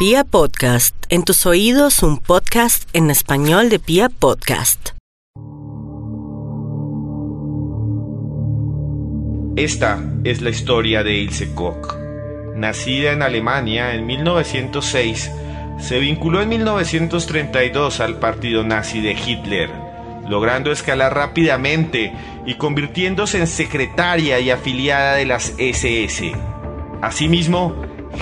Pia Podcast, en tus oídos un podcast en español de Pia Podcast. Esta es la historia de Ilse Koch. Nacida en Alemania en 1906, se vinculó en 1932 al partido nazi de Hitler, logrando escalar rápidamente y convirtiéndose en secretaria y afiliada de las SS. Asimismo,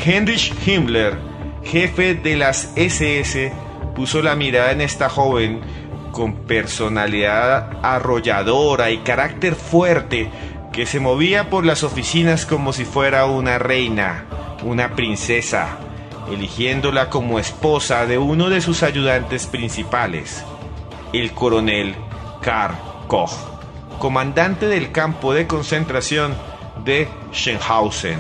Heinrich Himmler, jefe de las SS, puso la mirada en esta joven con personalidad arrolladora y carácter fuerte que se movía por las oficinas como si fuera una reina, una princesa, eligiéndola como esposa de uno de sus ayudantes principales, el coronel Karl Koch, comandante del campo de concentración de Schenhausen.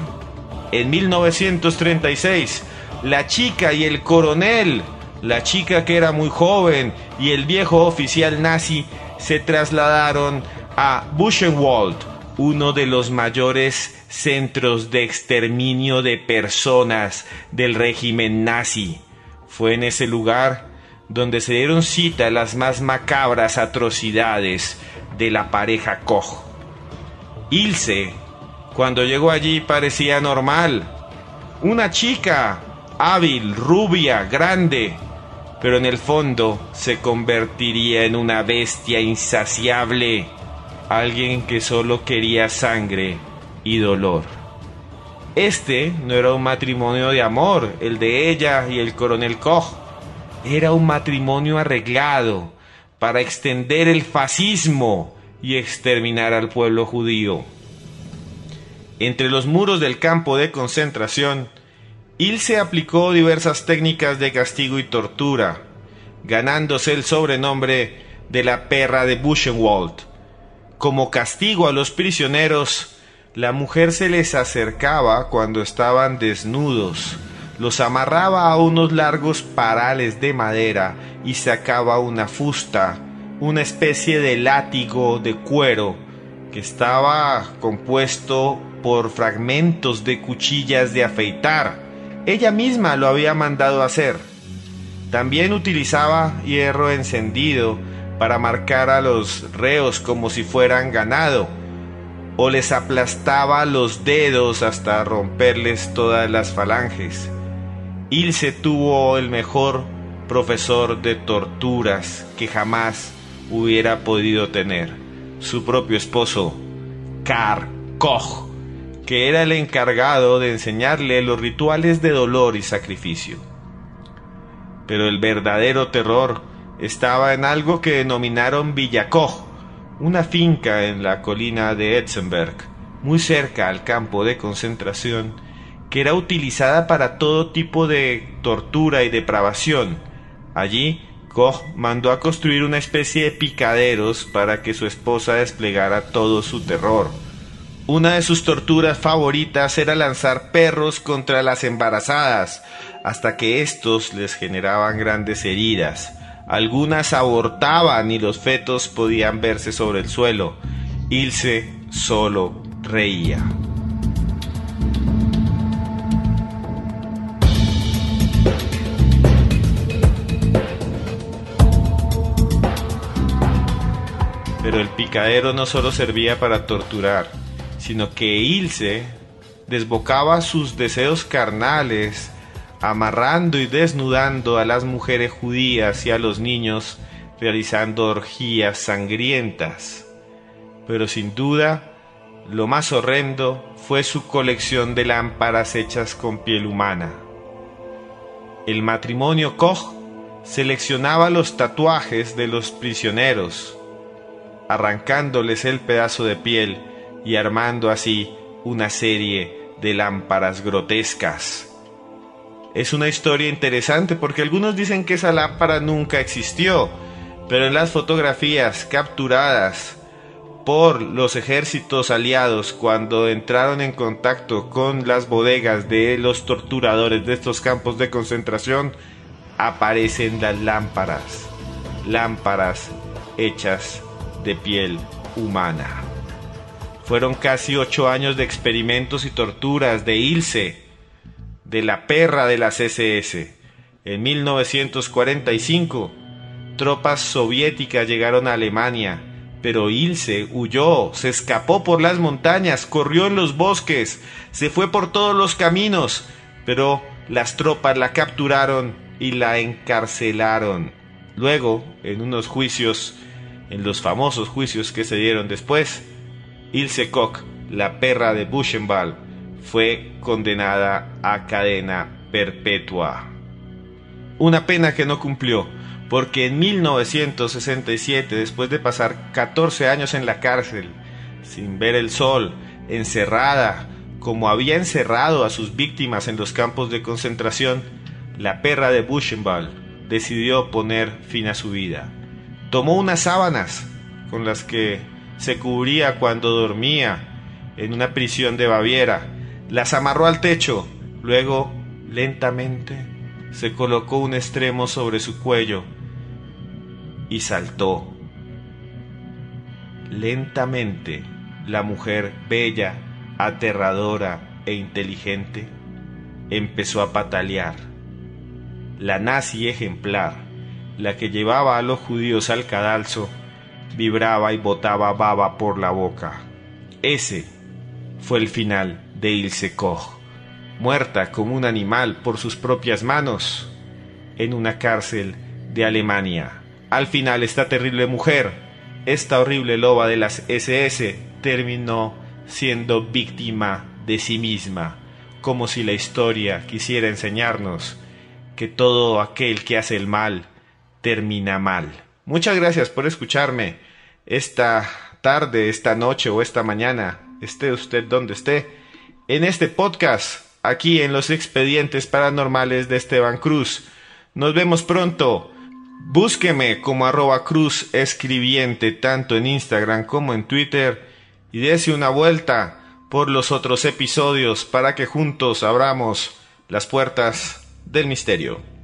En 1936, la chica y el coronel, la chica que era muy joven y el viejo oficial nazi se trasladaron a Buchenwald, uno de los mayores centros de exterminio de personas del régimen nazi. Fue en ese lugar donde se dieron cita las más macabras atrocidades de la pareja Koch. Ilse, cuando llegó allí, parecía normal. Una chica, hábil, rubia, grande, pero en el fondo se convertiría en una bestia insaciable, alguien que solo quería sangre y dolor. Este no era un matrimonio de amor, el de ella y el coronel Koch. Era un matrimonio arreglado para extender el fascismo y exterminar al pueblo judío. Entre los muros del campo de concentración, Ilse aplicó diversas técnicas de castigo y tortura, ganándose el sobrenombre de la perra de Buchenwald. Como castigo a los prisioneros, la mujer se les acercaba cuando estaban desnudos, los amarraba a unos largos parales de madera y sacaba una fusta, una especie de látigo de cuero que estaba compuesto por fragmentos de cuchillas de afeitar. Ella misma lo había mandado hacer. También utilizaba hierro encendido para marcar a los reos como si fueran ganado, o les aplastaba los dedos hasta romperles todas las falanges. Ilse tuvo el mejor profesor de torturas que jamás hubiera podido tener, su propio esposo, Karl Koch que era el encargado de enseñarle los rituales de dolor y sacrificio. Pero el verdadero terror estaba en algo que denominaron Villa Koch, una finca en la colina de Etzenberg, muy cerca al campo de concentración, que era utilizada para todo tipo de tortura y depravación. Allí, Koch mandó a construir una especie de picaderos para que su esposa desplegara todo su terror. Una de sus torturas favoritas era lanzar perros contra las embarazadas, hasta que estos les generaban grandes heridas. Algunas abortaban y los fetos podían verse sobre el suelo. Ilse solo reía. Pero el picadero no solo servía para torturar, sino que Ilse desbocaba sus deseos carnales, amarrando y desnudando a las mujeres judías y a los niños, realizando orgías sangrientas. Pero sin duda, lo más horrendo fue su colección de lámparas hechas con piel humana. El matrimonio Koch seleccionaba los tatuajes de los prisioneros, arrancándoles el pedazo de piel y armando así una serie de lámparas grotescas. Es una historia interesante porque algunos dicen que esa lámpara nunca existió, pero en las fotografías capturadas por los ejércitos aliados cuando entraron en contacto con las bodegas de los torturadores de estos campos de concentración, aparecen las lámparas, lámparas hechas de piel humana. Fueron casi ocho años de experimentos y torturas de Ilse, de la perra de las SS. En 1945, tropas soviéticas llegaron a Alemania, pero Ilse huyó, se escapó por las montañas, corrió en los bosques, se fue por todos los caminos, pero las tropas la capturaron y la encarcelaron. Luego, en unos juicios, en los famosos juicios que se dieron después, Ilse Koch, la perra de Buchenwald, fue condenada a cadena perpetua. Una pena que no cumplió, porque en 1967, después de pasar 14 años en la cárcel, sin ver el sol, encerrada, como había encerrado a sus víctimas en los campos de concentración, la perra de Buchenwald decidió poner fin a su vida. Tomó unas sábanas con las que se cubría cuando dormía en una prisión de Baviera, las amarró al techo, luego lentamente se colocó un extremo sobre su cuello y saltó. Lentamente, la mujer bella, aterradora e inteligente empezó a patalear. La nazi ejemplar, la que llevaba a los judíos al cadalso, vibraba y botaba baba por la boca. Ese fue el final de Ilse Koch, muerta como un animal por sus propias manos en una cárcel de Alemania. Al final esta terrible mujer, esta horrible loba de las SS, terminó siendo víctima de sí misma, como si la historia quisiera enseñarnos que todo aquel que hace el mal termina mal. Muchas gracias por escucharme esta tarde, esta noche o esta mañana, esté usted donde esté, en este podcast, aquí en los expedientes paranormales de Esteban Cruz. Nos vemos pronto. Búsqueme como arroba cruz escribiente tanto en Instagram como en Twitter y dése una vuelta por los otros episodios para que juntos abramos las puertas del misterio.